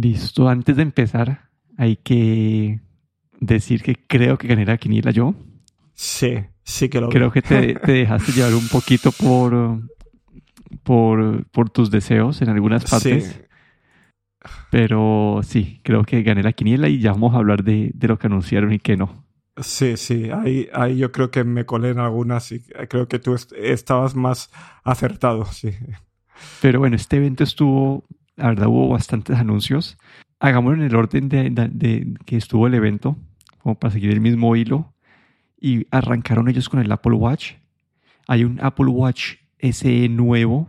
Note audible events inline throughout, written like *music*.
Listo, antes de empezar, hay que decir que creo que gané la quiniela yo. Sí, sí que lo Creo que te, te *laughs* dejaste llevar un poquito por, por, por tus deseos en algunas partes. Sí. Pero sí, creo que gané la quiniela y ya vamos a hablar de, de lo que anunciaron y que no. Sí, sí, ahí, ahí yo creo que me colé en algunas y creo que tú est- estabas más acertado, sí. Pero bueno, este evento estuvo, la verdad hubo bastantes anuncios. Hagámoslo en el orden de, que estuvo el evento, como para seguir el mismo hilo. Y arrancaron ellos con el Apple Watch. Hay un Apple Watch SE nuevo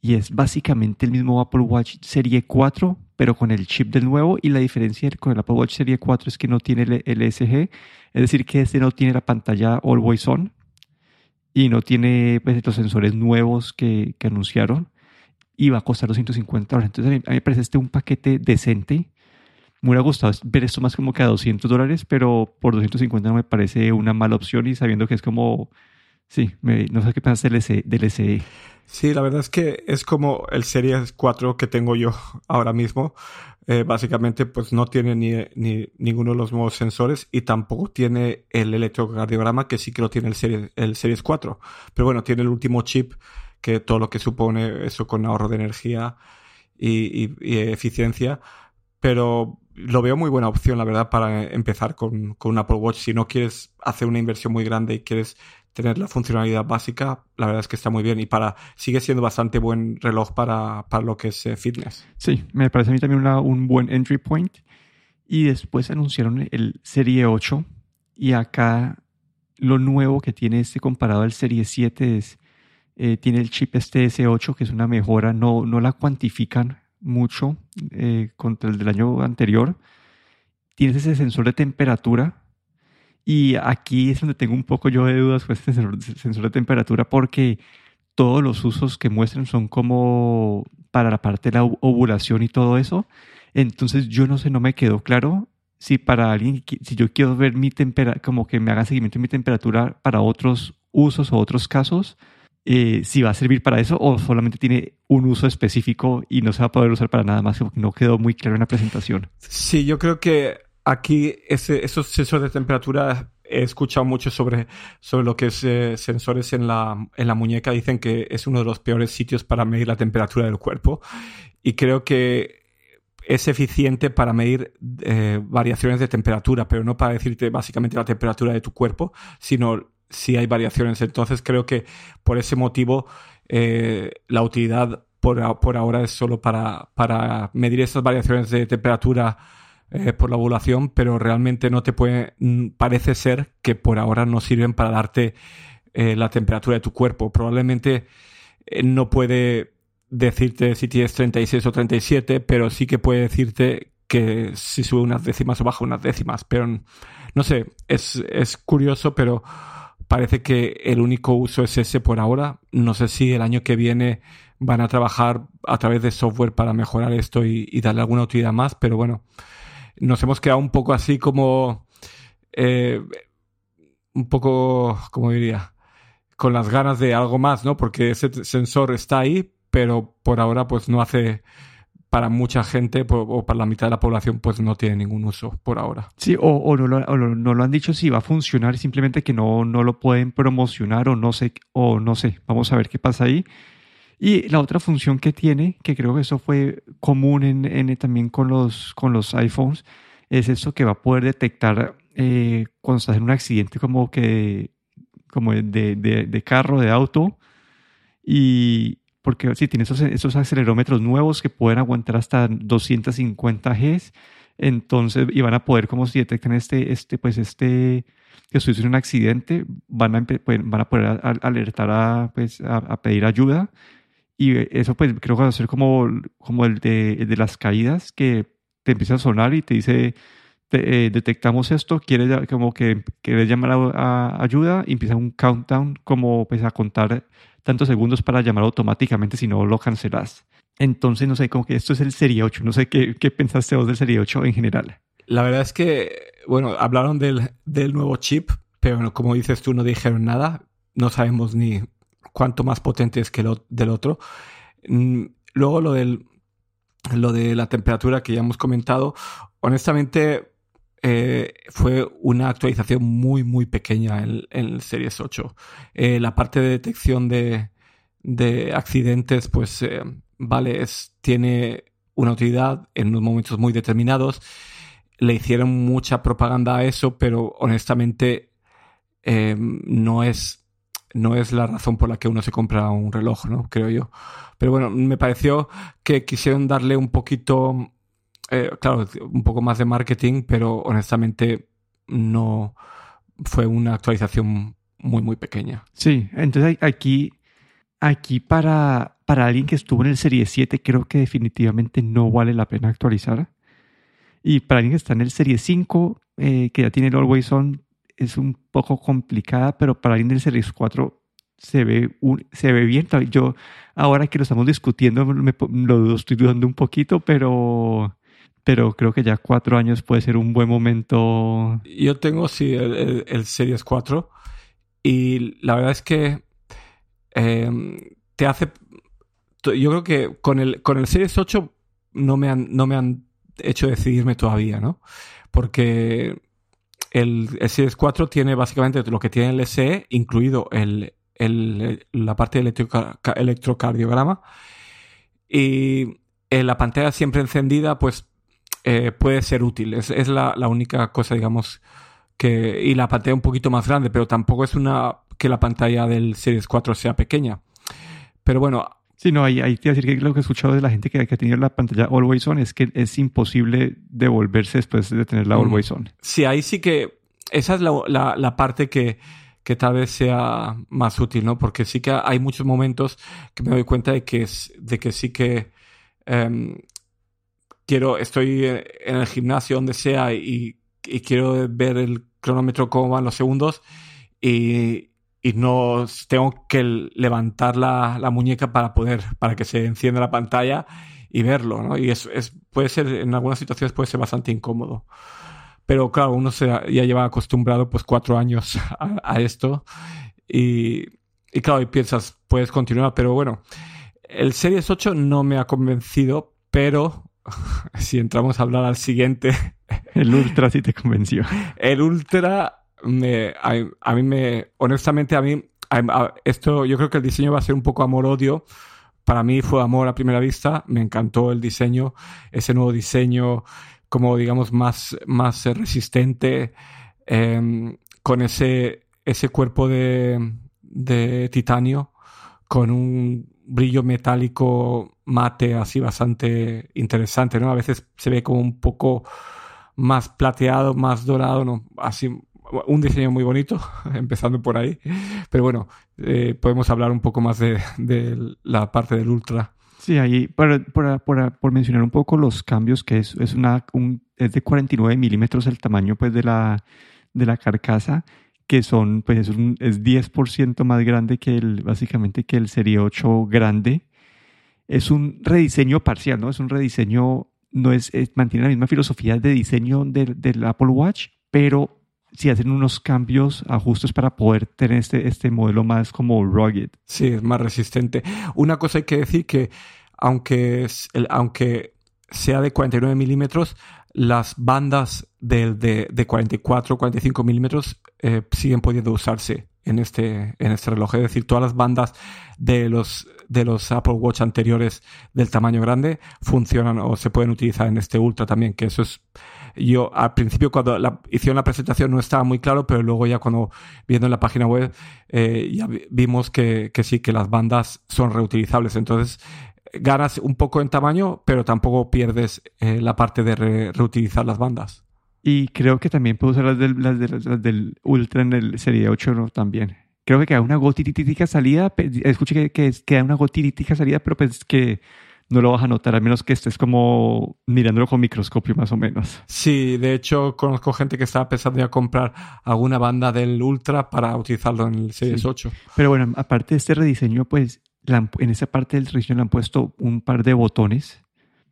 y es básicamente el mismo Apple Watch Serie 4, pero con el chip del nuevo. Y la diferencia con el Apple Watch Serie 4 es que no tiene el ESG, es decir, que este no tiene la pantalla Always On y no tiene pues, los sensores nuevos que anunciaron y va a costar 250 dólares. Entonces a mí, a mí me parece este un paquete decente. Me hubiera gustado ver esto más como que a 200 dólares, pero por 250 no me parece una mala opción y sabiendo que es como, sí, me- no sé qué SE. Del SE. Sí, la verdad es que es como el Series 4 que tengo yo *laughs* ahora mismo. Eh, básicamente, pues no tiene ni, ni ninguno de los nuevos sensores y tampoco tiene el electrocardiograma, que sí que lo tiene el Series, el Series 4. Pero bueno, tiene el último chip, que todo lo que supone eso con ahorro de energía y, eficiencia. Pero lo veo muy buena opción, la verdad, para empezar con, con un Apple Watch. Si no quieres hacer una inversión muy grande y quieres tener la funcionalidad básica, la verdad es que está muy bien y para sigue siendo bastante buen reloj para, para lo que es eh, fitness. Sí, me parece a mí también un buen entry point. Y después anunciaron el Serie 8 y acá lo nuevo que tiene este comparado al Serie 7 es, eh, tiene el chip este S8 que es una mejora, no, no la cuantifican mucho eh, contra el del año anterior. Tienes ese sensor de temperatura y aquí es donde tengo un poco yo de dudas con este sensor, sensor de temperatura porque todos los usos que muestran son como para la parte de la ovulación y todo eso. Entonces yo no sé, no me quedó claro si para alguien, si yo quiero ver mi temperatura, como que me haga seguimiento de mi temperatura para otros usos o otros casos, eh, si va a servir para eso o solamente tiene un uso específico y no se va a poder usar para nada más, porque no quedó muy claro en la presentación. Sí, yo creo que aquí esos sensores de temperatura he escuchado mucho sobre, sobre lo que es eh, sensores en la, en la muñeca. Dicen que es uno de los peores sitios para medir la temperatura del cuerpo. Y creo que es eficiente para medir eh, variaciones de temperatura, pero no para decirte básicamente la temperatura de tu cuerpo, sino si hay variaciones. Entonces creo que por ese motivo eh, la utilidad por, por ahora es solo para, para medir esas variaciones de temperatura eh, por la ovulación, pero realmente no te puede, parece ser que por ahora no sirven para darte eh, la temperatura de tu cuerpo. Probablemente no puede decirte si tienes 36 o 37, pero sí que puede decirte que si sube unas décimas o baja unas décimas. Pero no sé, es, es curioso, pero parece que el único uso es ese por ahora. No sé si el año que viene van a trabajar a través de software para mejorar esto y, darle alguna utilidad más, pero bueno, nos hemos quedado un poco así como... eh, un poco, como diría, con las ganas de algo más, ¿no? Porque ese sensor está ahí, pero por ahora pues no hace para mucha gente o para la mitad de la población pues no tiene ningún uso por ahora. Sí, o, o no, lo, o no lo han dicho si va a funcionar, simplemente que no, no lo pueden promocionar o no sé, o no sé, vamos a ver qué pasa ahí. Y la otra función que tiene, que creo que eso fue común en, en- también con los, con los iPhones, es eso que va a poder detectar eh, cuando estás en un accidente como que como de, de- de carro, de auto, y porque si tiene esos, esos acelerómetros nuevos que pueden aguantar hasta 250 Gs, entonces, y van a poder, como si detectan este, este, pues este, que en un accidente, van a, pueden- van a poder alertar a, pues, a, a pedir ayuda. Y eso, pues, creo que va a ser como, como el de, el de las caídas, que te empieza a sonar y te dice, te- eh, detectamos esto, quieres, como que quieres llamar a, a ayuda, y empieza un countdown, como pues a contar tantos segundos para llamar automáticamente si no lo cancelas. Entonces, no sé, como que esto es el Serie 8. No sé qué, qué pensaste vos del Serie 8 en general. La verdad es que, bueno, hablaron del, del nuevo chip, pero no- como dices tú, no dijeron nada. No sabemos ni cuánto más potente es que el del otro. Mm, Luego lo del, lo de la temperatura que ya hemos comentado, honestamente eh, fue una actualización muy, muy pequeña en, el Series 8. Eh, la parte de detección de, de accidentes, pues, eh, vale, tiene una utilidad en unos momentos muy determinados. Le hicieron mucha propaganda a eso, pero honestamente no es no es la razón por la que uno se compra un reloj, ¿no? Creo yo. Pero bueno, me pareció que quisieron darle un poquito, eh, claro, un poco más de marketing, pero honestamente no fue una actualización muy, muy pequeña. Sí, entonces aquí, aquí para, para alguien que estuvo en el Serie 7, creo que definitivamente no vale la pena actualizar. Y para alguien que está en el Serie 5, eh, que ya tiene el Always On, es un poco complicada, pero para alguien del Series 4 se ve, un, se ve bien. Yo, ahora que lo estamos discutiendo, me, lo estoy dudando un poquito, pero, pero creo que ya cuatro años puede ser un buen momento. Yo tengo, sí, el, Series 4 y la verdad es que em, te hace... Yo creo que con el, con el Series 8 no me han, no me han hecho decidirme todavía, ¿no? Porque el, Series 4 tiene básicamente lo que tiene el SE, incluido el, la parte de electrocardiograma. Y la pantalla siempre encendida, pues eh, puede ser útil. Es, la, única cosa, digamos, que. Y la pantalla un poquito más grande, pero tampoco es una que la pantalla del Series 4 sea pequeña. Pero bueno, Sí, no, ahí, ahí te iba a decir que lo que he escuchado de la gente que, que ha tenido la pantalla Always On es que es imposible devolverse después de tener la Always On. Sí, ahí sí que esa es la, la, parte que, que, tal vez sea más útil, ¿no? Porque sí que hay muchos momentos que me doy cuenta de que, es, de que sí que em, quiero, estoy en el gimnasio, donde sea, y, quiero ver el cronómetro cómo van los segundos y, y no tengo que levantar la, la, muñeca para poder, para que se encienda la pantalla y verlo. Y es, es, puede ser, en algunas situaciones puede ser bastante incómodo. Pero claro, uno se, ya lleva acostumbrado pues cuatro años a, esto y, y, claro, y piensas, puedes continuar, pero bueno, el Series 8 no me ha convencido, pero *laughs* si entramos a hablar al siguiente... *laughs* El Ultra sí te convenció. El Ultra me, a, mí me, honestamente, a mí, esto, yo creo que el diseño va a ser un poco amor-odio. Para mí fue amor a primera vista, me encantó el diseño, ese nuevo diseño como digamos más, más resistente, em, con ese, ese cuerpo de, de titanio, con un brillo metálico mate así bastante interesante, ¿no? A veces se ve como un poco más plateado, más dorado, ¿no? Así un diseño muy bonito, *laughs* empezando por ahí. Pero bueno, eh, podemos hablar un poco más de, la parte del Ultra. Sí, ahí, por, mencionar un poco los cambios, que es, es, es de 49 milímetros el tamaño pues, de, la, de la carcasa, que son, pues es, un, es 10% más grande que el, básicamente que el Serie 8 grande. Es un rediseño parcial, ¿no? Es un rediseño, no es, mantiene la misma filosofía de diseño del, Apple Watch, pero si hacen unos cambios, ajustes para poder tener este, este modelo más como rugged. Sí, es más resistente. Una cosa hay que decir que aunque, aunque sea de 49 milímetros, las bandas de, de, de 44 45 milímetros eh, siguen pudiendo usarse en este, en este reloj. Es decir, todas las bandas de los, de los Apple Watch anteriores del tamaño grande funcionan o se pueden utilizar en este Ultra también, que eso es yo al principio cuando la, hicieron la presentación no estaba muy claro, pero luego ya cuando viendo en la página web eh, ya vimos que, que, sí, que las bandas son reutilizables. Entonces ganas un poco en tamaño, pero tampoco pierdes eh, la parte de reutilizar las bandas. Y creo que también puedo usar las del, las, las del Ultra en el Serie 8 también. Creo que queda una gotitítica salida. Escuché que, que queda una gotitítica salida, pero pues que no lo vas a notar, al menos que estés como mirándolo con microscopio más o menos. Sí, de hecho conozco gente que estaba pensando ya comprar alguna banda del Ultra para utilizarlo en el Series 8. Pero bueno, aparte de este rediseño, pues en esa parte del rediseño le han puesto un par de botones.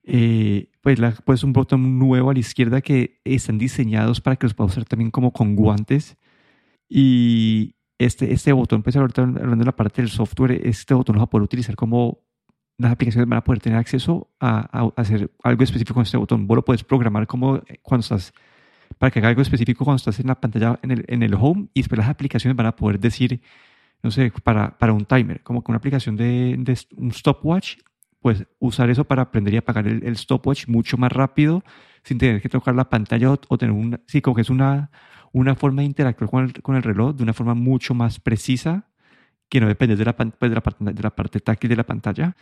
Eh, pues puesto un botón nuevo a la izquierda que están diseñados para que los pueda usar también como con guantes. Y este, este botón, pues ahorita hablando de la parte del software, este botón lo va a poder utilizar como las aplicaciones van a poder tener acceso a, hacer algo específico con este botón. Vos lo puedes programar como cuando estás, para que haga algo específico cuando estás en la pantalla, en el, en el home, y después las aplicaciones van a poder decir, no sé, para, para un timer, como que una aplicación de un stopwatch, pues usar eso para aprender y apagar el, stopwatch mucho más rápido, sin tener que tocar la pantalla o, tener una, sí, como que es una, una forma de interactuar con el, con el reloj de una forma mucho más precisa que no depende de la, pues, de la parte táctil de la pantalla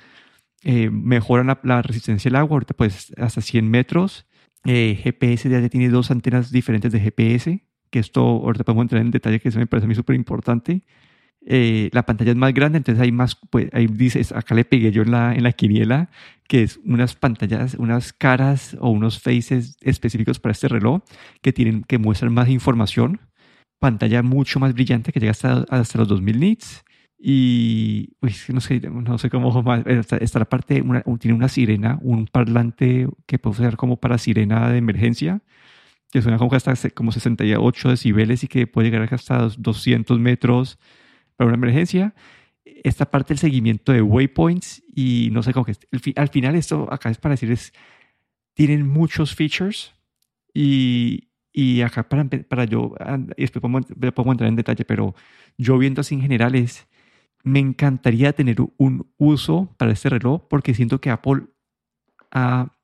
eh, mejoran la, resistencia al agua, ahorita pues hasta 100 metros. Eh, GPS ya tiene dos antenas diferentes de GPS, que esto ahorita podemos entrar en detalle, que eso me parece a mí súper importante. Eh, la pantalla es más grande, entonces hay más, pues ahí dices, acá le pegué yo en la, en la quiniela, que es unas pantallas, unas caras o unos faces específicos para este reloj que, tienen, que muestran más información. Pantalla mucho más brillante que llega hasta, hasta los 2000 nits. Y no, sé, no sé cómo más. Está, la parte, una, tiene una sirena, un parlante que puede usar como para sirena de emergencia, que suena como hasta como 68 decibeles y que puede llegar hasta 200 metros para una emergencia. Esta parte del seguimiento de waypoints y no sé cómo que al final esto acá es para decir es tienen muchos features y, y acá para, para yo, y después podemos, podemos entrar en detalle, pero yo viendo así en general es me encantaría tener un uso para este reloj porque siento que Apple ha,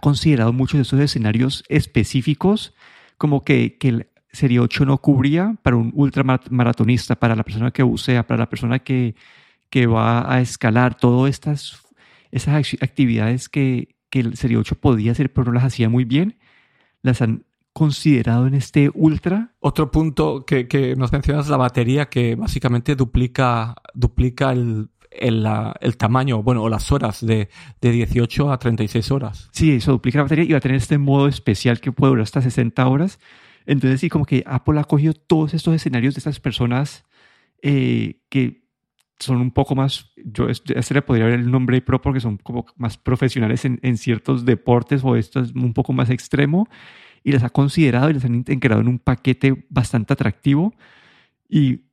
considerado muchos de esos escenarios específicos como que, el Serie 8 no cubría para un ultramaratonista, para la persona que bucea, para la persona que, que va a escalar, todas estas esas actividades que, que el Serie 8 podía hacer pero no las hacía muy bien, las han considerado en este Ultra. Otro punto que, que nos mencionas, la batería, que básicamente duplica, duplica el, el, el, tamaño, bueno, o las horas de, de, 18 a 36 horas. Sí, eso duplica la batería y va a tener este modo especial que puede durar hasta 60 horas. Entonces, sí, como que Apple ha cogido todos estos escenarios de estas personas eh, que son un poco más, yo este le podría ver el nombre pro porque son como más profesionales en, en ciertos deportes o esto es un poco más extremo y las ha considerado y las han integrado en un paquete bastante atractivo. Y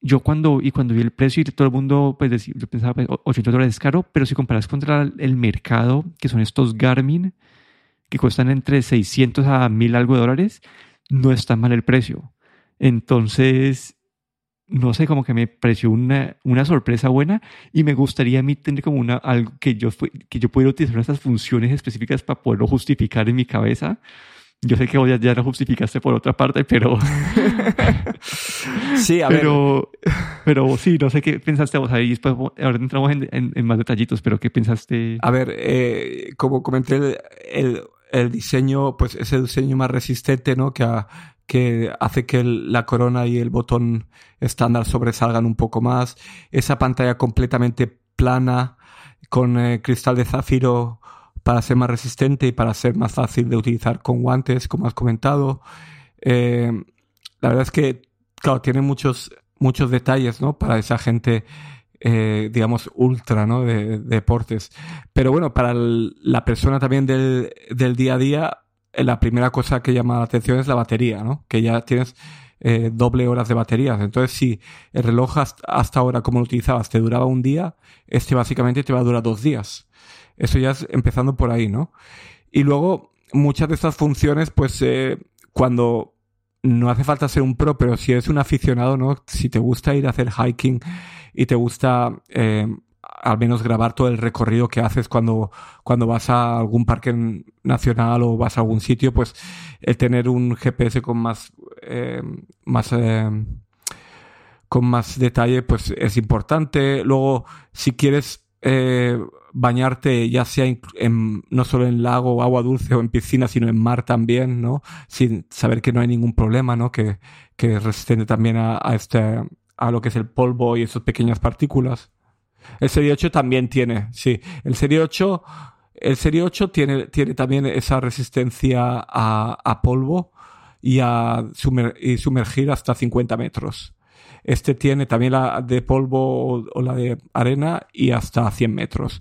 yo cuando, y cuando vi el precio y todo el mundo, pues yo pensaba, 800 pues, dólares es caro, pero si comparas contra el mercado, que son estos Garmin, que cuestan entre 600 a 1000 algo de dólares, no está mal el precio. Entonces, no sé, como que me pareció una, una sorpresa buena y me gustaría a mí tener como una, algo que yo, que yo pudiera utilizar esas funciones específicas para poderlo justificar en mi cabeza yo sé que ya, ya lo justificaste por otra parte, pero. sí, a pero, *laughs* ver. Pero sí, no sé qué pensaste vos ahí. Después, ahora entramos en, en, más detallitos, pero ¿qué pensaste? A ver, eh, como comenté, el, el, diseño, pues es el diseño más resistente, ¿no? Que, que hace que la corona y el botón estándar sobresalgan un poco más. Esa pantalla completamente plana, con eh, cristal de zafiro para ser más resistente y para ser más fácil de utilizar con guantes, como has comentado. Eh, la verdad es que, claro, tiene muchos, muchos detalles, ¿no? Para esa gente, eh, digamos, ultra, ¿no? De, deportes. Pero bueno, para la persona también del, del, día a día, eh, la primera cosa que llama la atención es la batería, ¿no? Que ya tienes doble horas de baterías. Entonces, si el reloj hasta, hasta ahora, como lo utilizabas, te duraba un día, este básicamente te va a durar dos días. Eso ya es empezando por ahí, ¿no? Y luego, muchas de estas funciones, pues eh, cuando no hace falta ser un pro, pero si eres un aficionado, ¿no? Si te gusta ir a hacer hiking y te gusta eh, al menos grabar todo el recorrido que haces cuando, cuando vas a algún parque nacional o vas a algún sitio, pues el tener un GPS con más, eh, más con más detalle, pues es importante. Luego, si quieres eh, bañarte ya sea en, no solo en lago, agua dulce o en piscina, sino en mar también, ¿no? Sin saber que no hay ningún problema, ¿no? Que, que es resistente también a, a, este, a lo que es el polvo y esas pequeñas partículas. El Serie 8 también tiene, sí. El Serie 8, el Serie 8 tiene, tiene también esa resistencia a, a polvo y a y sumergir hasta 50 metros. Este tiene también la de polvo o, la de arena y hasta 100 metros.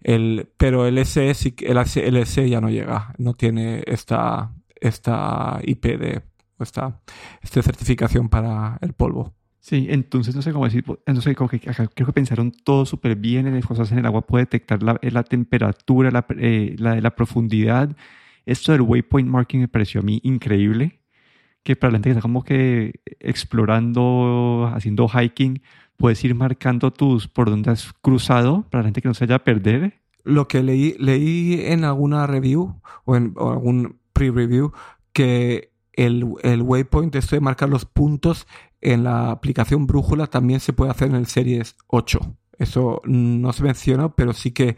El, pero el SE, el ya no llega, no tiene esta, esta IP de esta, esta certificación para el polvo. Sí, entonces no sé cómo decir, sé, como que creo que pensaron todo súper bien, en cosas en el agua puede detectar la, la temperatura, la, eh, la, la, profundidad. Esto del waypoint marking me pareció a mí increíble, que para la gente que está como que explorando, haciendo hiking, puedes ir marcando tus por donde has cruzado, para la gente que no se vaya a perder. Lo que leí, leí en alguna review o en algún pre-review que el, el waypoint, esto de marcar los puntos, en la aplicación Brújula también se puede hacer en el Series 8. Eso no se menciona, pero sí que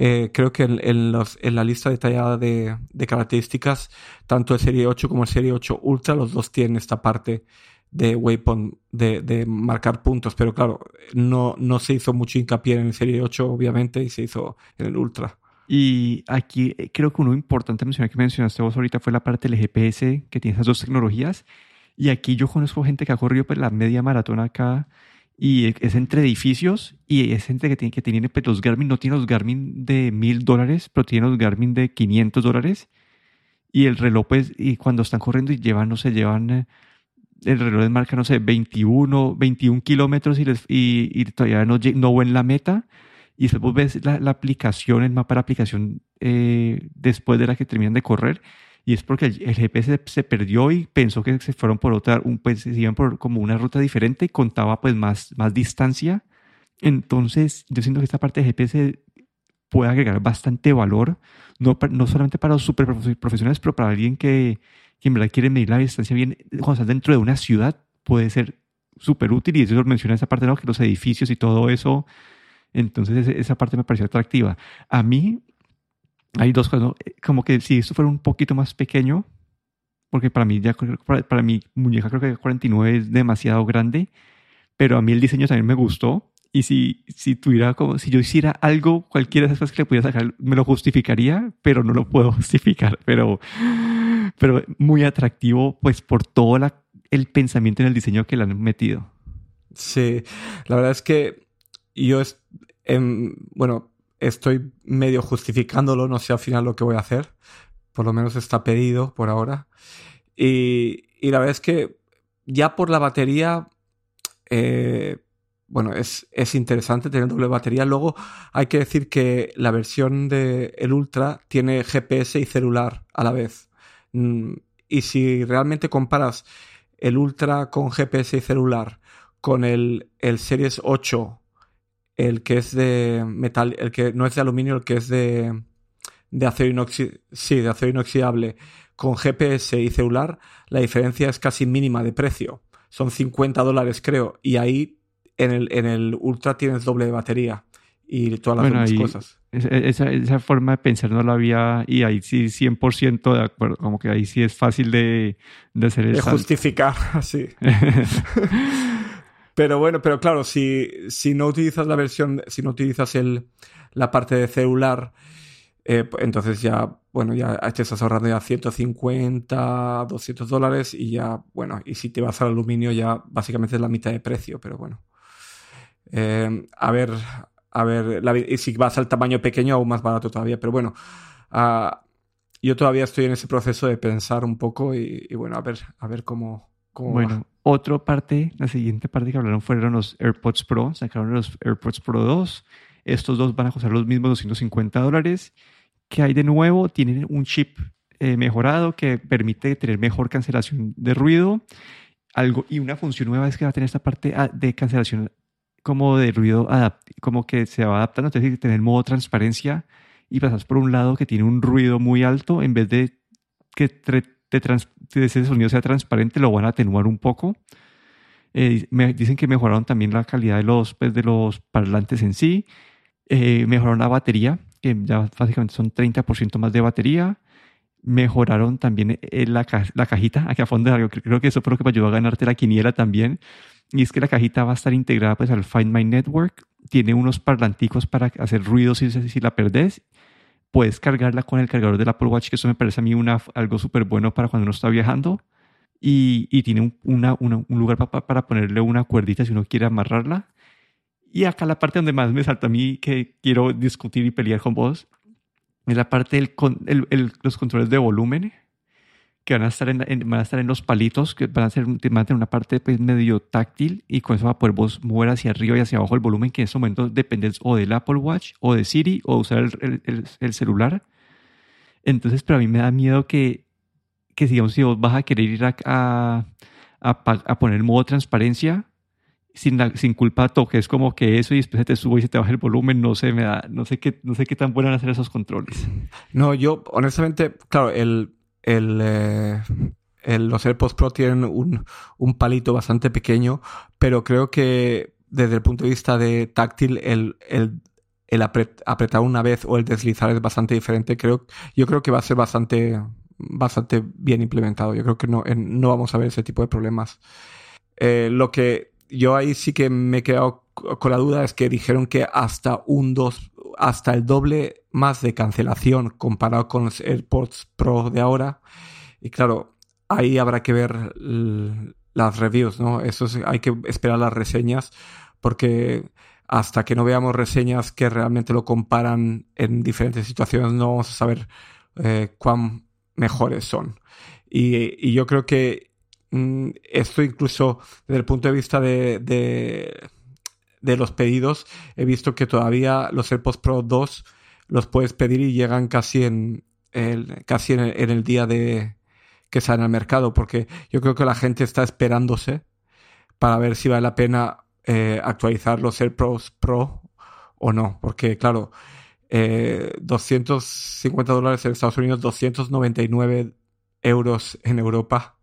eh, creo que en, los, en, la lista detallada de, de, características, tanto el Serie 8 como el Serie 8 Ultra, los dos tienen esta parte de waypoint, de, de, marcar puntos. Pero claro, no, no se hizo mucho hincapié en el Serie 8, obviamente, y se hizo en el Ultra. Y aquí eh, creo que uno importante mencionar que mencionaste vos ahorita fue la parte del GPS, que tiene esas dos tecnologías. Y aquí yo conozco gente que ha corrido pues, la media maratón acá y es entre edificios y es gente que tiene, que tiene pues, los Garmin, no tiene los Garmin de mil dólares, pero tiene los Garmin de 500 dólares. Y el reloj, pues, y cuando están corriendo y llevan, no sé, llevan, eh, el reloj de marca, no sé, 21, 21 kilómetros y, y, y, todavía no, no ven la meta. Y después ves la, la aplicación, el mapa de la aplicación eh, después de la que terminan de correr y es porque el, GPS se perdió y pensó que se fueron por otra, un, pues se iban por como una ruta diferente y contaba pues más, más distancia. Entonces, yo siento que esta parte de GPS puede agregar bastante valor, no, no solamente para los super profesionales, pero para alguien que, que en verdad quiere medir la distancia bien, cuando estás dentro de una ciudad, puede ser súper útil y eso lo menciona esa parte, ¿no? que los edificios y todo eso. Entonces, esa parte me pareció atractiva. A mí, hay dos cosas, como que si esto fuera un poquito más pequeño, porque para mí, ya, para, para mi muñeca creo que 49 es demasiado grande, pero a mí el diseño también me gustó. Y si, si tuviera como, si yo hiciera algo, cualquiera de esas cosas que le pudiera sacar, me lo justificaría, pero no lo puedo *laughs* justificar. Pero, pero muy atractivo, pues por todo la, el pensamiento en el diseño que le han metido. Sí, la verdad es que yo, es, em, bueno, estoy medio justificándolo, no sé al final lo que voy a hacer. Por lo menos está pedido por ahora. Y, y la verdad es que ya por la batería, eh, bueno, es, es, interesante tener doble batería. Luego hay que decir que la versión de el Ultra tiene GPS y celular a la vez. Mm, y si realmente comparas el Ultra con GPS y celular con el, el Series 8 el que es de metal, el que no es de aluminio, el que es de, de acero inoxidable, sí, de acero inoxidable, con GPS y celular, la diferencia es casi mínima de precio. Son 50 dólares, creo. Y ahí en el, en el Ultra tienes doble de batería y todas las demás cosas. Esa, esa, forma de pensar no la había y ahí sí 100% de acuerdo, como que ahí sí es fácil de, de hacer De justificar, *laughs* sí. *laughs* Pero bueno, pero claro, si, si no utilizas la versión, si no utilizas el, la parte de celular, eh, pues entonces ya, bueno, ya te estás ahorrando ya 150, 200 dólares y ya, bueno, y si te vas al aluminio ya básicamente es la mitad de precio, pero bueno. Eh, a ver, a ver, y si vas al tamaño pequeño aún más barato todavía, pero bueno, uh, yo todavía estoy en ese proceso de pensar un poco y, y bueno, a ver, a ver cómo, cómo bueno, otra parte, la siguiente parte que hablaron fueron los AirPods Pro. Sacaron los AirPods Pro 2. Estos dos van a costar los mismos 250 dólares. que hay de nuevo? Tienen un chip eh, mejorado que permite tener mejor cancelación de ruido. Algo, y una función nueva es que va a tener esta parte ah, de cancelación como de ruido, como que se va adaptando. Es decir, tener modo transparencia y pasas por un lado que tiene un ruido muy alto en vez de que de ese sonido sea transparente, lo van a atenuar un poco. Eh, me dicen que mejoraron también la calidad de los, pues, de los parlantes en sí. Eh, mejoraron la batería, que ya básicamente son 30% más de batería. Mejoraron también eh, la, la, cajita aquí a fondo. Creo que eso fue lo que me ayudó a ganarte la quiniela también. Y es que la cajita va a estar integrada pues, al Find My Network. Tiene unos parlanticos para hacer ruido si, si la perdés puedes cargarla con el cargador del Apple Watch, que eso me parece a mí una, algo súper bueno para cuando uno está viajando. Y, y tiene un, un lugar para, para ponerle una cuerdita si uno quiere amarrarla. Y acá la parte donde más me salta a mí que quiero discutir y pelear con vos es la parte de el, los controles de volumen que van a estar en, van a estar en los palitos, que van a, ser, van a tener una parte pues, medio táctil y con eso va a poder vos mover hacia arriba y hacia abajo el volumen, que en este momento depende o del Apple Watch o de Siri o usar el, el, el celular. Entonces, pero a mí me da miedo que, que digamos, si vos vas a querer ir a, a, a, poner modo transparencia, sin, sin culpa toques como que eso y después se te sube y se te baja el volumen, no sé, me da, no sé qué, no sé qué tan buenos hacer esos controles. No, yo honestamente, claro, el, el, eh, los AirPods Pro tienen un, un, palito bastante pequeño, pero creo que desde el punto de vista de táctil, el, el, el apretar una vez o el deslizar es bastante diferente. Creo, yo creo que va a ser bastante, bastante bien implementado. Yo creo que no, no vamos a ver ese tipo de problemas. Eh, lo que yo ahí sí que me he quedado con la duda es que dijeron que hasta un 2, hasta el doble más de cancelación comparado con los AirPods Pro de ahora. Y claro, ahí habrá que ver las reviews, ¿no? Eso hay que esperar las reseñas porque hasta que no veamos reseñas que realmente lo comparan en diferentes situaciones no vamos a saber eh, cuán mejores son. Y, yo creo que mm, esto incluso desde el punto de vista de, de, los pedidos, he visto que todavía los AirPods Pro 2 los puedes pedir y llegan casi en el, casi en el, día de que salen al mercado, porque yo creo que la gente está esperándose para ver si vale la pena eh, actualizar los AirPods Pro o no, porque claro, 250 eh, dólares en Estados Unidos, 299 euros en Europa.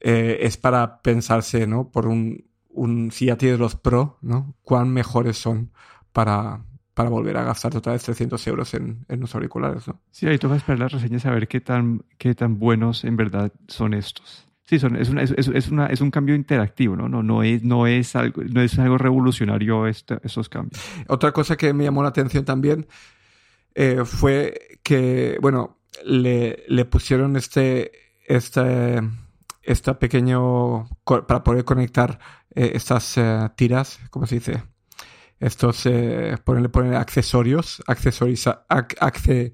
Eh, es para pensarse, ¿no? Por un, un, si ya tienes los Pro, ¿no? Cuán mejores son para, para volver a gastar otra vez 300 euros en, en los auriculares, ¿no? Sí, ahí toca esperar las reseñas a ver qué tan, qué tan buenos en verdad son estos. Sí, son, es, una, es, es, una, es un cambio interactivo, ¿no? No, no, es, no, es, algo, no es algo revolucionario este, esos cambios. Otra cosa que me llamó la atención también eh, fue que, bueno, le, le pusieron este, este, este pequeño, para poder conectar eh, estas eh, tiras, ¿cómo se dice? Estos, ponerle, poner accesorios, accesorios, acce,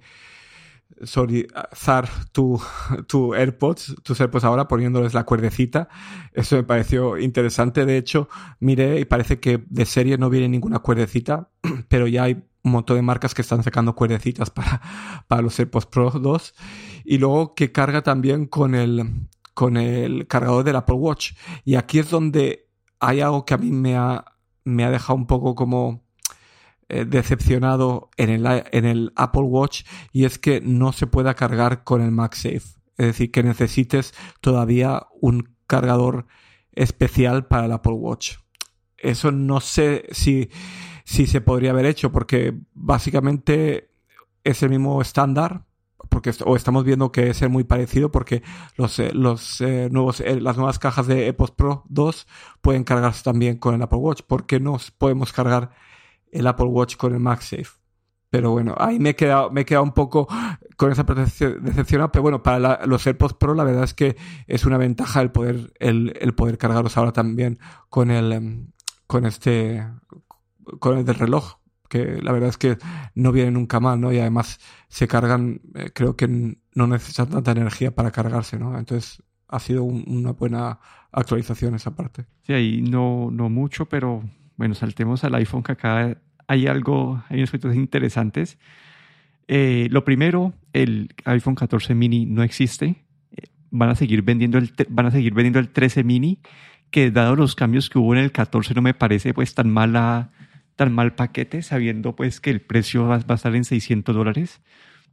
zar tu, tu AirPods, tus AirPods ahora poniéndoles la cuerdecita. Eso me pareció interesante. De hecho, miré y parece que de serie no viene ninguna cuerdecita, *clears throat* pero ya hay un montón de marcas que están sacando cuerdecitas *laughs* para, para los AirPods Pro 2. Y luego que carga también con el, con el cargador del Apple Watch. Y aquí es donde hay algo que a mí me ha, me ha dejado un poco como eh, decepcionado en el, en el Apple Watch y es que no se pueda cargar con el MagSafe. Es decir, que necesites todavía un cargador especial para el Apple Watch. Eso no sé si, si se podría haber hecho porque básicamente es el mismo estándar, porque o estamos viendo que es muy parecido porque los, eh, los eh, nuevos las nuevas cajas de AirPods Pro 2 pueden cargarse también con el Apple Watch. ¿Por qué no podemos cargar el Apple Watch con el MagSafe. Pero bueno, ahí me he quedado, me he quedado un poco con esa decepcionado. Pero bueno, para los AirPods Pro la verdad es que es una ventaja el poder, el, el poder cargarlos ahora también con el, em, con este, con el del reloj. Que la verdad es que no viene nunca mal, ¿no? Y además se cargan, eh, creo que no necesitan tanta energía para cargarse, ¿no? Entonces ha sido una buena actualización esa parte. Sí, ahí no, no mucho, pero bueno, saltemos al iPhone, que acá hay algo, hay unos aspectos interesantes. Eh, lo primero, el iPhone 14 mini no existe. Eh, van a seguir vendiendo el, van a seguir vendiendo el 13 mini, que dado los cambios que hubo en el 14 no me parece pues tan mala, tan mal paquete, sabiendo pues que el precio va, a estar en 600 dólares.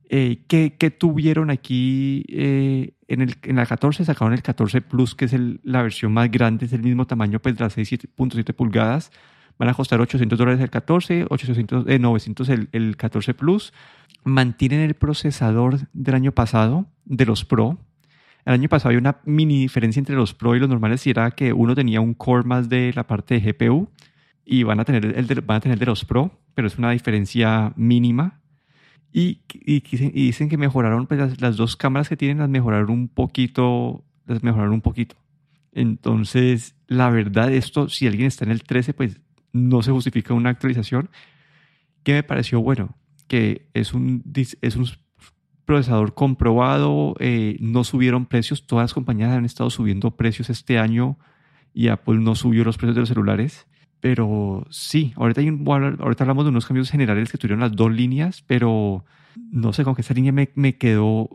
Eh, ¿qué, ¿qué, tuvieron aquí eh, en, el, en la 14? Sacaron el 14 Plus, que es la versión más grande, es el mismo tamaño, pues de las 6.7 pulgadas. Van a costar 800 dólares el 14, 800, eh, 900 el, el 14 Plus. Mantienen el procesador del año pasado, de los Pro. El año pasado había una mini diferencia entre los Pro y los normales, y era que uno tenía un core más de la parte de GPU y van a tener el de, van a tener de los Pro, pero es una diferencia mínima y, y, dicen que mejoraron, pues las, dos cámaras que tienen las mejoraron un poquito, las mejoraron un poquito. Entonces, la verdad, esto, si alguien está en el 13, pues no se justifica una actualización. que me pareció bueno? Que es un, es un procesador comprobado, eh, no subieron precios, todas las compañías han estado subiendo precios este año y Apple no subió los precios de los celulares. Pero sí, ahorita, hay ahorita hablamos de unos cambios generales que tuvieron las dos líneas, pero no sé, con que esa línea me, quedó...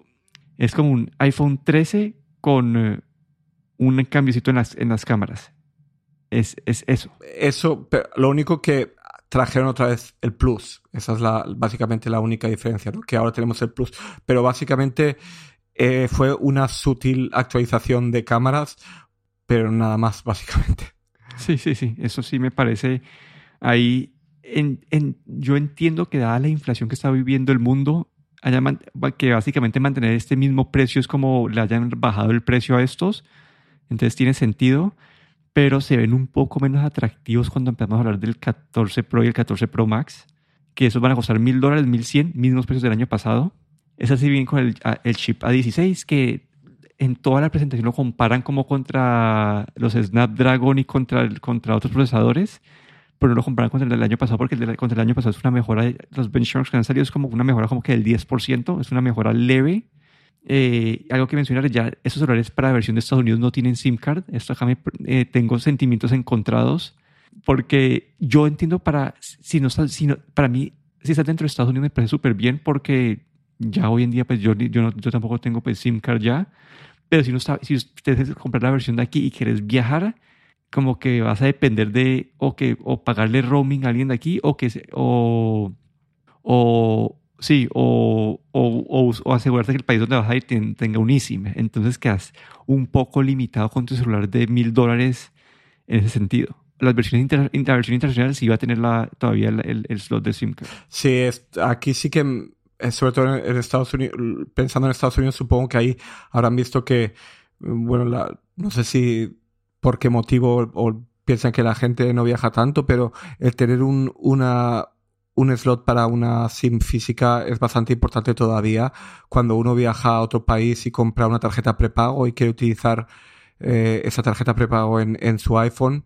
Es como un iPhone 13 con eh, un cambiocito en las, en las cámaras. Es, es eso. Eso, pero lo único que trajeron otra vez el Plus. Esa es la, básicamente la única diferencia. Que ahora tenemos el Plus. Pero básicamente eh, fue una sutil actualización de cámaras, pero nada más, básicamente. Sí, sí, sí. Eso sí me parece ahí. En, en, yo entiendo que dada la inflación que está viviendo el mundo, que básicamente mantener este mismo precio es como le hayan bajado el precio a estos. Entonces tiene sentido pero se ven un poco menos atractivos cuando empezamos a hablar del 14 Pro y el 14 Pro Max, que esos van a costar mil dólares, mil cien, mismos precios del año pasado. Es así bien con el, el chip A16, que en toda la presentación lo comparan como contra los Snapdragon y contra, contra otros procesadores, pero no lo comparan contra el del año pasado, porque el contra el año pasado es una mejora, los benchmarks que han salido es como una mejora como que del 10%, es una mejora leve, eh, algo que mencionar ya, estos celulares para la versión de Estados Unidos no tienen SIM card. Esto acá me, eh, tengo sentimientos encontrados porque yo entiendo para, si no, si para mí, si está dentro de Estados Unidos me parece súper bien porque ya hoy en día pues yo, yo, yo tampoco tengo pues SIM card ya, pero si, no está, si ustedes comprar la versión de aquí y quieres viajar, como que vas a depender de o que o pagarle roaming a alguien de aquí o que o, o Sí, o, o, o, asegurarte que el país donde vas a ir tenga un eSIM. Entonces quedas un poco limitado con tu celular de mil dólares en ese sentido. Las versiones inter, la versión internacional sí va a tener la, todavía el, el, slot de SIM card. Sí, es, aquí sí que, sobre todo en Estados Unidos, pensando en Estados Unidos, supongo que ahí habrán visto que, bueno, la, no sé si por qué motivo o piensan que la gente no viaja tanto, pero el tener un, una, un slot para una SIM física es bastante importante todavía cuando uno viaja a otro país y compra una tarjeta prepago y quiere utilizar eh, esa tarjeta prepago en, en su iPhone.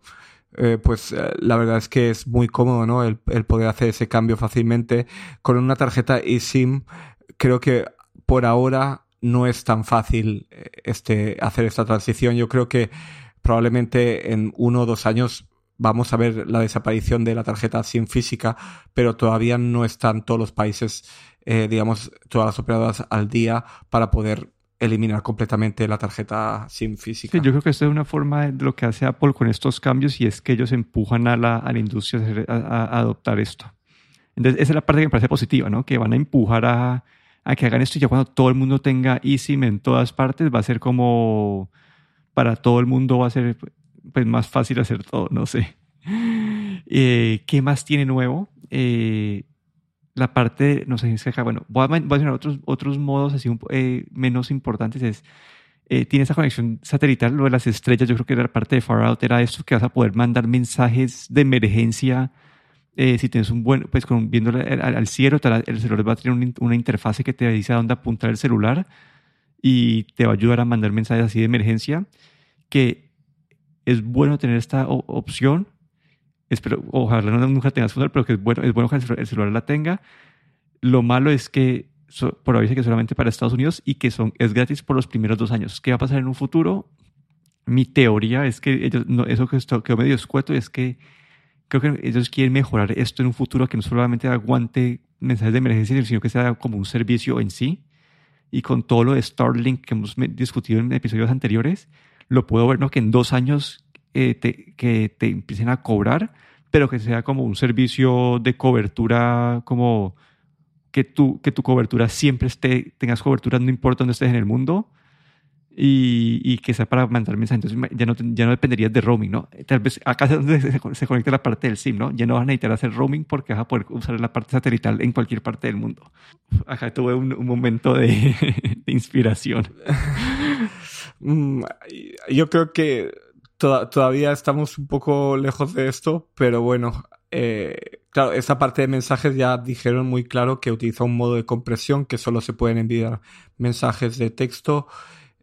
Eh, pues eh, la verdad es que es muy cómodo, ¿no? El, poder hacer ese cambio fácilmente. Con una tarjeta eSIM, creo que por ahora no es tan fácil este, hacer esta transición. Yo creo que probablemente en uno o dos años vamos a ver la desaparición de la tarjeta SIM física, pero todavía no están todos los países, eh, digamos, todas las operadoras al día para poder eliminar completamente la tarjeta SIM física. yo creo que esto es una forma de lo que hace Apple con estos cambios y es que ellos empujan a la, a la industria a, adoptar esto. Entonces, esa es la parte que me parece positiva, ¿no? Que van a empujar a, a que hagan esto y ya cuando todo el mundo tenga eSIM en todas partes va a ser como para todo el mundo va a ser pues más fácil hacer todo, no sé. *laughs* Eh, ¿Qué más tiene nuevo? Eh, la parte, no sé, si acá, bueno, voy a, mencionar otros, otros modos así eh, menos importantes. Es, tiene esa conexión satelital, lo de las estrellas, yo creo que era parte de Far Out, era esto que vas a poder mandar mensajes de emergencia. si tienes un buen, pues con, viendo al, cielo, el celular va a tener una interfase que te dice a dónde apuntar el celular y te va a ayudar a mandar mensajes así de emergencia. Que es bueno tener esta opción. Espero, ojalá no, nunca tengas celular, pero que es bueno, es bueno que el celular, la tenga. Lo malo es que por ahora dice que solamente para Estados Unidos y que son, es gratis por los primeros dos años. ¿Qué va a pasar en un futuro? Mi teoría es que ellos, no, eso que quedó medio escueto es que creo que ellos quieren mejorar esto en un futuro que no solamente aguante mensajes de emergencia, sino que sea como un servicio en sí. Y con todo lo de Starlink que hemos discutido en episodios anteriores, lo puedo ver, ¿no? Que en dos años eh, te, que te empiecen a cobrar, pero que sea como un servicio de cobertura, como que tu, que tu cobertura siempre esté, tengas cobertura, no importa dónde estés en el mundo, y, y, que sea para mandar mensajes. Entonces ya no, ya no dependerías de roaming, ¿no? Tal vez acá es donde se, conecta la parte del SIM, ¿no? Ya no vas a necesitar hacer roaming porque vas a poder usar la parte satelital en cualquier parte del mundo. Acá tuve un, un momento de, *laughs* de inspiración. *laughs* Mm, yo creo que todavía estamos un poco lejos de esto, pero bueno, eh, claro, esa parte de mensajes ya dijeron muy claro que utiliza un modo de compresión que solo se pueden enviar mensajes de texto,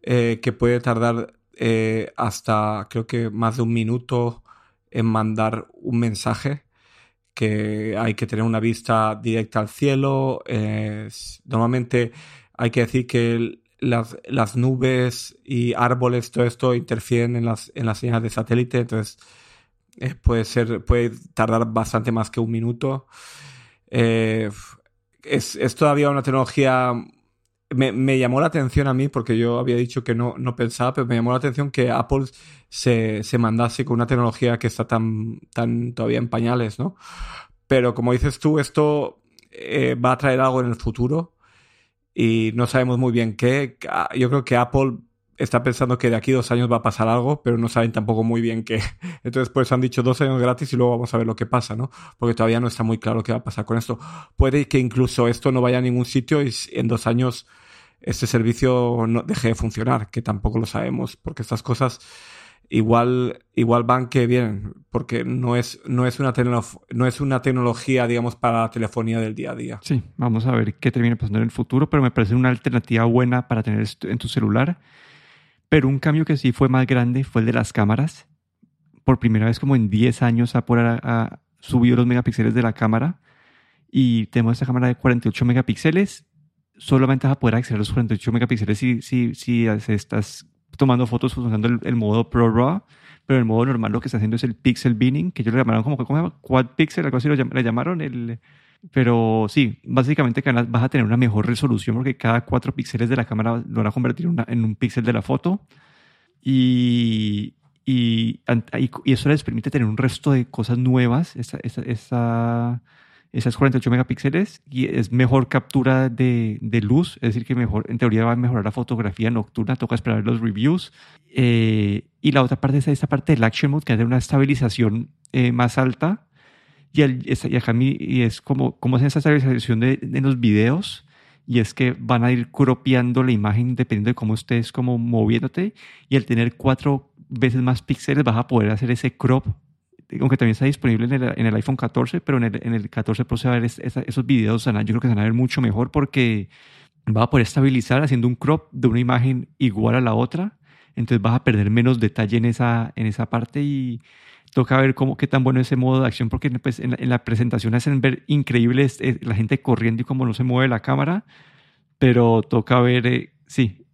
eh, que puede tardar eh, hasta creo que más de un minuto en mandar un mensaje que hay que tener una vista directa al cielo. normalmente hay que decir que las, nubes y árboles, todo esto interfieren en las, en las señales de satélite, entonces eh, puede ser, puede tardar bastante más que un minuto. Eh, es, es, todavía una tecnología. Me, me, llamó la atención a mí, porque yo había dicho que no, no pensaba, pero me llamó la atención que Apple se, se mandase con una tecnología que está tan, tan todavía en pañales, ¿no? Pero como dices tú, esto eh, va a traer algo en el futuro y no sabemos muy bien qué. Yo creo que Apple está pensando que de aquí dos años va a pasar algo, pero no saben tampoco muy bien qué. *laughs* Entonces, pues han dicho dos años gratis y luego vamos a ver lo que pasa, ¿no? Porque todavía no está muy claro qué va a pasar con esto. Puede que incluso esto no vaya a ningún sitio y en dos años este servicio no deje de funcionar, que tampoco lo sabemos, porque estas cosas igual, igual van que vienen, porque no es, no, es una no es una tecnología, digamos, para la telefonía del día a día. Sí, vamos a ver qué termina pasando en el futuro, pero me parece una alternativa buena para tener en tu celular. Pero un cambio que sí fue más grande fue el de las cámaras. Por primera vez como en 10 años Apple ha, subido los megapíxeles de la cámara y tenemos esta cámara de 48 megapíxeles. Solamente vas a poder acceder a los 48 megapíxeles si, si, si estás tomando fotos usando el, modo Pro RAW, pero el modo normal lo que está haciendo es el pixel binning, que ellos le llamaron como, ¿cómo quad pixel, algo así lo le llamaron. El, pero sí, básicamente vas a tener una mejor resolución porque cada cuatro píxeles de la cámara lo van a convertir en un píxel de la foto. Y, y, y, eso les permite tener un resto de cosas nuevas. Esa, esa, esa esas 48 megapíxeles y es mejor captura de, de, luz, es decir, que mejor, en teoría va a mejorar la fotografía nocturna, toca esperar los reviews. Eh, y la otra parte es esta parte del Action Mode, que hace una estabilización eh, más alta. Y, el, y acá y es como, cómo hacen esa estabilización de, de, los videos. Y es que van a ir cropeando la imagen dependiendo de cómo estés como moviéndote. Y al tener cuatro veces más píxeles vas a poder hacer ese crop aunque también está disponible en el, en el iPhone 14, pero en el, en el 14 Pro se va a ver esos videos, yo creo que se van a ver mucho mejor porque va a poder estabilizar haciendo un crop de una imagen igual a la otra, entonces vas a perder menos detalle en esa, en esa parte y toca ver cómo, qué tan bueno es ese modo de acción porque pues, en, la, presentación hacen ver increíble la gente corriendo y cómo no se mueve la cámara, pero toca ver, eh, sí,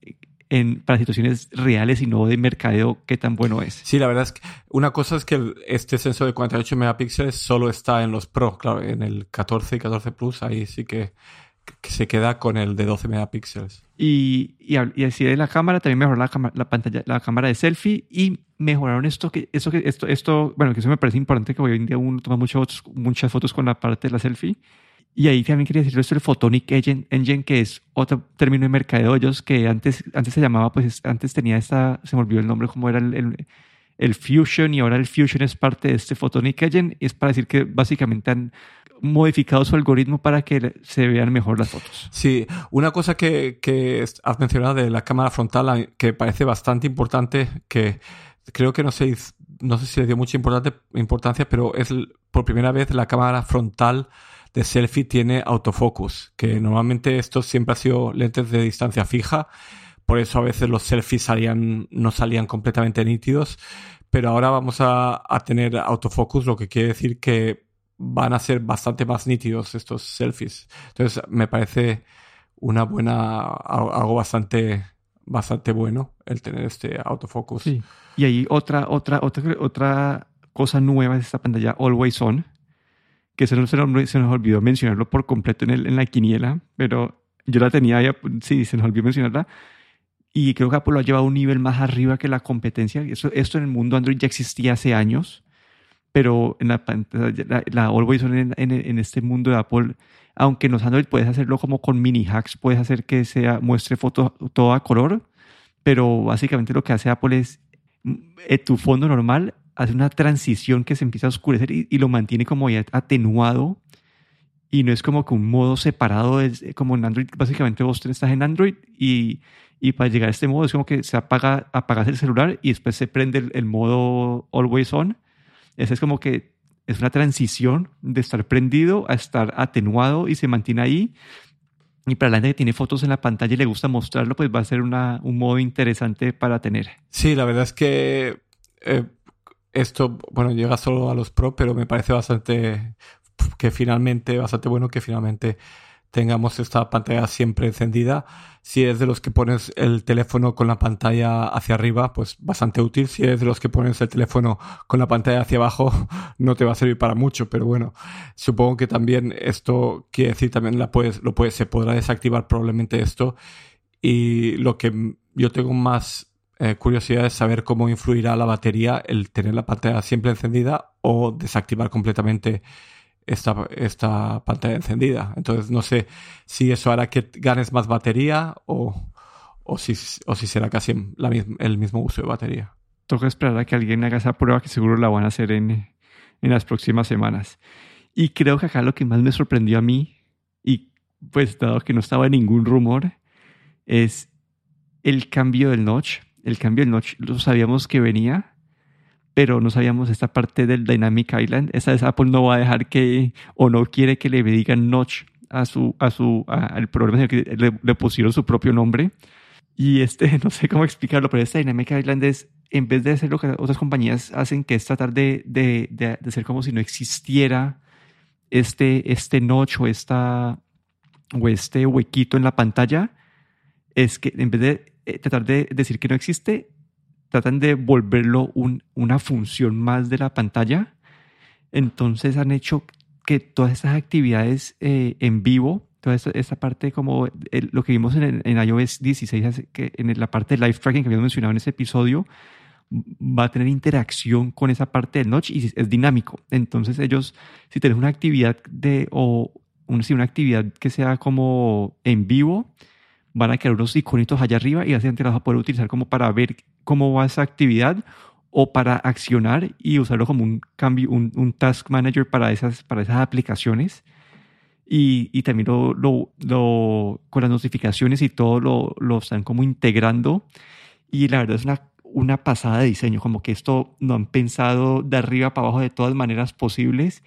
para situaciones reales y no de mercadeo, qué tan bueno es. Sí, la verdad es que una cosa es que este sensor de 48 megapíxeles solo está en los Pro, claro, en el 14 y 14 Plus ahí sí que, se queda con el de 12 megapíxeles. Y, y, así de la cámara, también mejoró la, la, pantalla, la cámara de selfie y mejoraron esto, que, eso que, esto, esto, bueno, que eso me parece importante que hoy en día uno toma muchas muchas fotos con la parte de la selfie y ahí también quería decir esto el Photonic Engine, que es otro término de mercadeo que antes, antes se llamaba, pues antes tenía esta, se me olvidó el nombre, como era el, el, Fusion, y ahora el Fusion es parte de este Photonic Engine, y es para decir que básicamente han modificado su algoritmo para que se vean mejor las fotos. Sí, una cosa que, has mencionado de la cámara frontal, que parece bastante importante, que creo que no sé, no sé si le dio mucha importancia, pero es por primera vez la cámara frontal de selfie tiene autofocus, que normalmente esto siempre ha sido lentes de distancia fija, por eso a veces los selfies salían, no salían completamente nítidos, pero ahora vamos a, tener autofocus, lo que quiere decir que van a ser bastante más nítidos estos selfies. Entonces me parece una buena, algo bastante, bastante bueno el tener este autofocus. Sí. Y ahí otra, otra, otra, otra cosa nueva es esta pantalla Always On, que se nos, se nos olvidó mencionarlo por completo en, el, en la quiniela, pero yo la tenía ya, sí, se nos olvidó mencionarla. Y creo que Apple lo ha llevado a un nivel más arriba que la competencia. Eso, esto en el mundo Android ya existía hace años, pero en la, la, la Always en, en, en, este mundo de Apple, aunque en los Android puedes hacerlo como con mini hacks, puedes hacer que sea muestre foto todo a color, pero básicamente lo que hace Apple es mm, tu fondo normal hace una transición que se empieza a oscurecer y, lo mantiene como ya atenuado y no es como que un modo separado, es como en Android, básicamente vos estás en Android y, y para llegar a este modo es como que se apaga, apagas el celular y después se prende el, modo always on. Ese es como que es una transición de estar prendido a estar atenuado y se mantiene ahí. Y para la gente que tiene fotos en la pantalla y le gusta mostrarlo, pues va a ser una, un modo interesante para tener. Sí, la verdad es que eh, esto, bueno, llega solo a los Pro, pero me parece bastante que finalmente, bastante bueno que finalmente tengamos esta pantalla siempre encendida. Si es de los que pones el teléfono con la pantalla hacia arriba, pues bastante útil. Si es de los que pones el teléfono con la pantalla hacia abajo, *laughs* no te va a servir para mucho. Pero bueno, supongo que también esto quiere decir también la puedes, lo puedes, se podrá desactivar probablemente esto. Y lo que yo tengo más eh, curiosidad es saber cómo influirá la batería el tener la pantalla siempre encendida o desactivar completamente esta, esta pantalla encendida. Entonces no sé si eso hará que ganes más batería o, o, si, o si será casi la el mismo uso de batería. Toca esperar a que alguien haga esa prueba que seguro la van a hacer en, en las próximas semanas. Y creo que acá lo que más me sorprendió a mí, y pues dado que no estaba ningún rumor, es el cambio del notch. El cambio del notch lo sabíamos que venía, pero no sabíamos esta parte del Dynamic Island. Esa es Apple no va a dejar que o no quiere que le digan notch a su a su al problema que le, pusieron su propio nombre. Y este *laughs* no sé cómo explicarlo, pero este Dynamic Island es en vez de hacer lo que otras compañías hacen, que es tratar de, de, de, de ser como si no existiera este, este notch o, esta, o este huequito en la pantalla, es que en vez de eh, tratar de decir que no existe, tratan de volverlo una función más de la pantalla. Entonces han hecho que todas estas actividades eh, en vivo, toda esta, parte como lo que vimos en, iOS 16, que en la parte de live tracking que habíamos mencionado en ese episodio, va a tener interacción con esa parte del notch y es dinámico. Entonces ellos, si tienes una actividad o una actividad que sea como en vivo, van a quedar unos iconitos allá arriba y así te vas a poder utilizar como para ver cómo va esa actividad o para accionar y usarlo como un cambio, un, task manager para esas, para esas aplicaciones. Y, y también lo, lo, con las notificaciones y todo lo, lo, están como integrando. Y la verdad es una, una pasada de diseño, como que esto lo han pensado de arriba para abajo de todas maneras posibles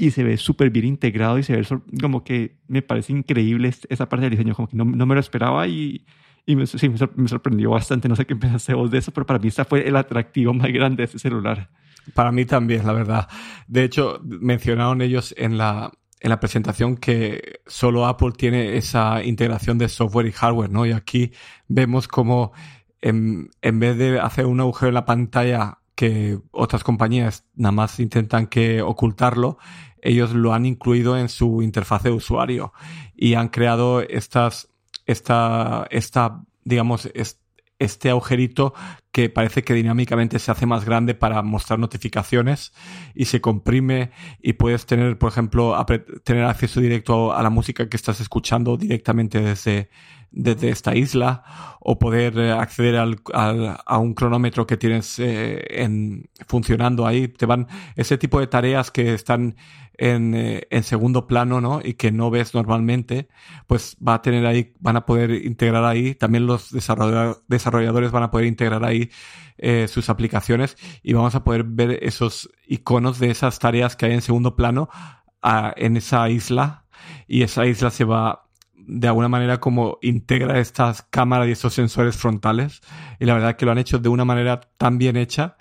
y se ve súper bien integrado y se ve como que me parece increíble esa parte del diseño, como que no, no me lo esperaba y, y me, sí, me, sorprendió bastante. No sé qué pensaste vos de eso, pero para mí esta fue el atractivo más grande de este celular. Para mí también, la verdad. De hecho, mencionaron ellos en la, en la presentación que solo Apple tiene esa integración de software y hardware, ¿no? Y aquí vemos como en, en vez de hacer un agujero en la pantalla que otras compañías nada más intentan que ocultarlo, ellos lo han incluido en su interfaz de usuario y han creado estas, esta, esta, digamos, este agujerito que parece que dinámicamente se hace más grande para mostrar notificaciones y se comprime y puedes tener, por ejemplo, tener acceso directo a la música que estás escuchando directamente desde, desde esta isla o poder eh, acceder al, a un cronómetro que tienes eh, funcionando ahí. Te van ese tipo de tareas que están en, eh, en, segundo plano, ¿no? Y que no ves normalmente, pues va a tener ahí, van a poder integrar ahí, también los desarrolladores van a poder integrar ahí sus aplicaciones y vamos a poder ver esos iconos de esas tareas que hay en segundo plano en esa isla y esa isla se va de alguna manera como integra estas cámaras y estos sensores frontales. Y la verdad que lo han hecho de una manera tan bien hecha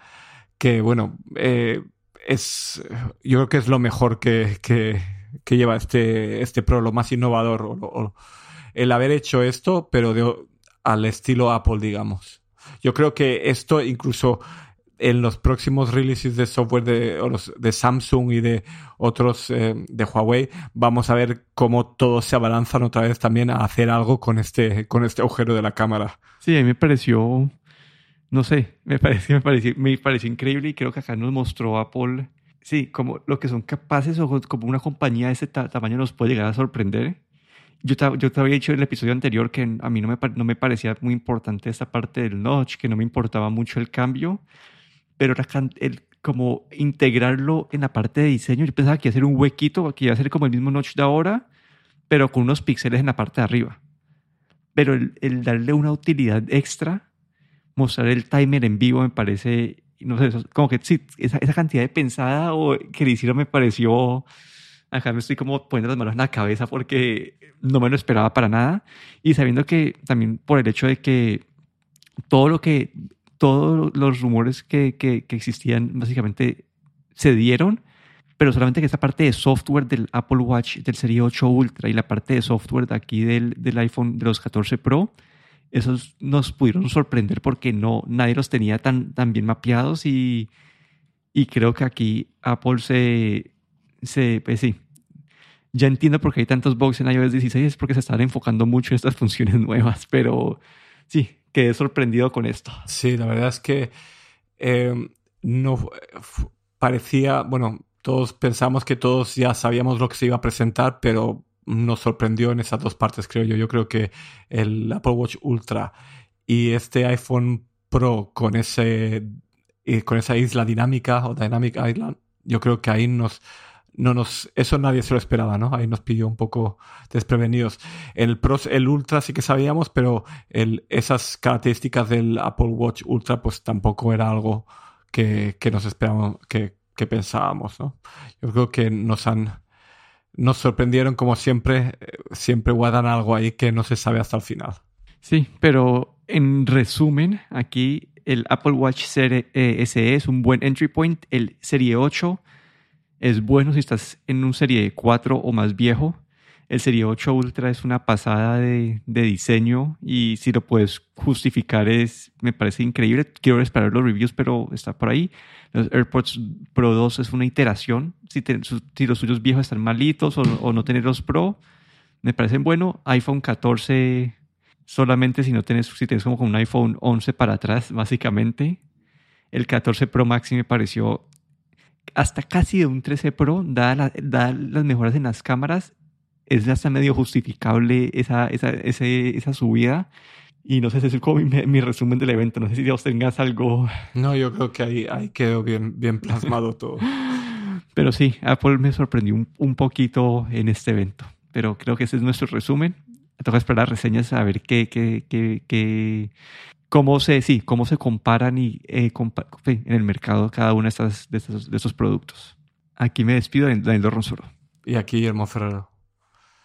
que, bueno, eh, es, yo creo que es lo mejor que, que, lleva este, este Pro, lo más innovador. El haber hecho esto, pero al estilo Apple, digamos. Yo creo que esto incluso en los próximos releases de software de, de Samsung y de otros eh, de Huawei, vamos a ver cómo todos se abalanzan otra vez también a hacer algo con este, con este agujero de la cámara. Sí, a mí me pareció, no sé, me pareció, me pareció, me pareció increíble y creo que acá nos mostró Apple, sí, como lo que son capaces o como una compañía de ese tamaño nos puede llegar a sorprender. Yo te, yo había dicho en el episodio anterior que a mí no me, no me parecía muy importante esta parte del notch, que no me importaba mucho el cambio, pero el, como integrarlo en la parte de diseño, yo pensaba que iba a ser un huequito, que iba a ser como el mismo notch de ahora, pero con unos píxeles en la parte de arriba. Pero el, darle una utilidad extra, mostrar el timer en vivo me parece, no sé, como que sí, esa, esa cantidad de pensada o que le hicieron me pareció, acá me estoy como poniendo las manos en la cabeza porque no me lo esperaba para nada. Y sabiendo que también por el hecho de que todo lo que todos los rumores que, que, existían básicamente se dieron pero solamente que esta parte de software del Apple Watch del Serie 8 Ultra y la parte de software de aquí del, del iPhone de los 14 Pro, esos nos pudieron sorprender porque no, nadie los tenía tan, tan bien mapeados y, y creo que aquí Apple se, se, pues sí, ya entiendo por qué hay tantos bugs en iOS 16, es porque se están enfocando mucho en estas funciones nuevas, pero sí, quedé sorprendido con esto. Sí, la verdad es que eh, no parecía, bueno, todos pensamos que todos ya sabíamos lo que se iba a presentar, pero nos sorprendió en esas dos partes, creo yo. Yo creo que el Apple Watch Ultra y este iPhone Pro con ese eh, con esa isla dinámica o Dynamic Island, yo creo que ahí nos no nos eso nadie se lo esperaba, ¿no? Ahí nos pidió un poco desprevenidos. El Pro, el Ultra sí que sabíamos, pero el, esas características del Apple Watch Ultra pues tampoco era algo que, que nos esperábamos, que, que pensábamos, ¿no? Yo creo que nos han nos sorprendieron como siempre, siempre guardan algo ahí que no se sabe hasta el final. Sí, pero en resumen, aquí el Apple Watch Serie SE es un buen entry point, el Serie 8 es bueno si estás en un Serie 4 o más viejo. El Serie 8 Ultra es una pasada de, de, diseño y si lo puedes justificar es, me parece increíble. Quiero esperar los reviews, pero está por ahí. Los AirPods Pro 2 es una iteración. Si, te, si los suyos viejos están malitos o, no tener los Pro, me parecen bueno. iPhone 14 solamente si no tienes, si tienes como un iPhone 11 para atrás, básicamente. El 14 Pro Max me pareció hasta casi de un 13 Pro, dadas da las mejoras en las cámaras, es hasta medio justificable esa subida. Y no sé si es como mi, mi, resumen del evento. No sé si vos tengas algo. No, yo creo que ahí, ahí quedó bien, bien plasmado todo. *laughs* Pero sí, Apple me sorprendió un, un, poquito en este evento. Pero creo que ese es nuestro resumen. Toca esperar reseñas a ver qué, qué, qué, qué, cómo se, sí, cómo se comparan y, eh, compa en el mercado cada uno de, estas, de, estos, de estos productos. Aquí me despido, Daniel Ronsoro. Y aquí Guillermo Ferrero.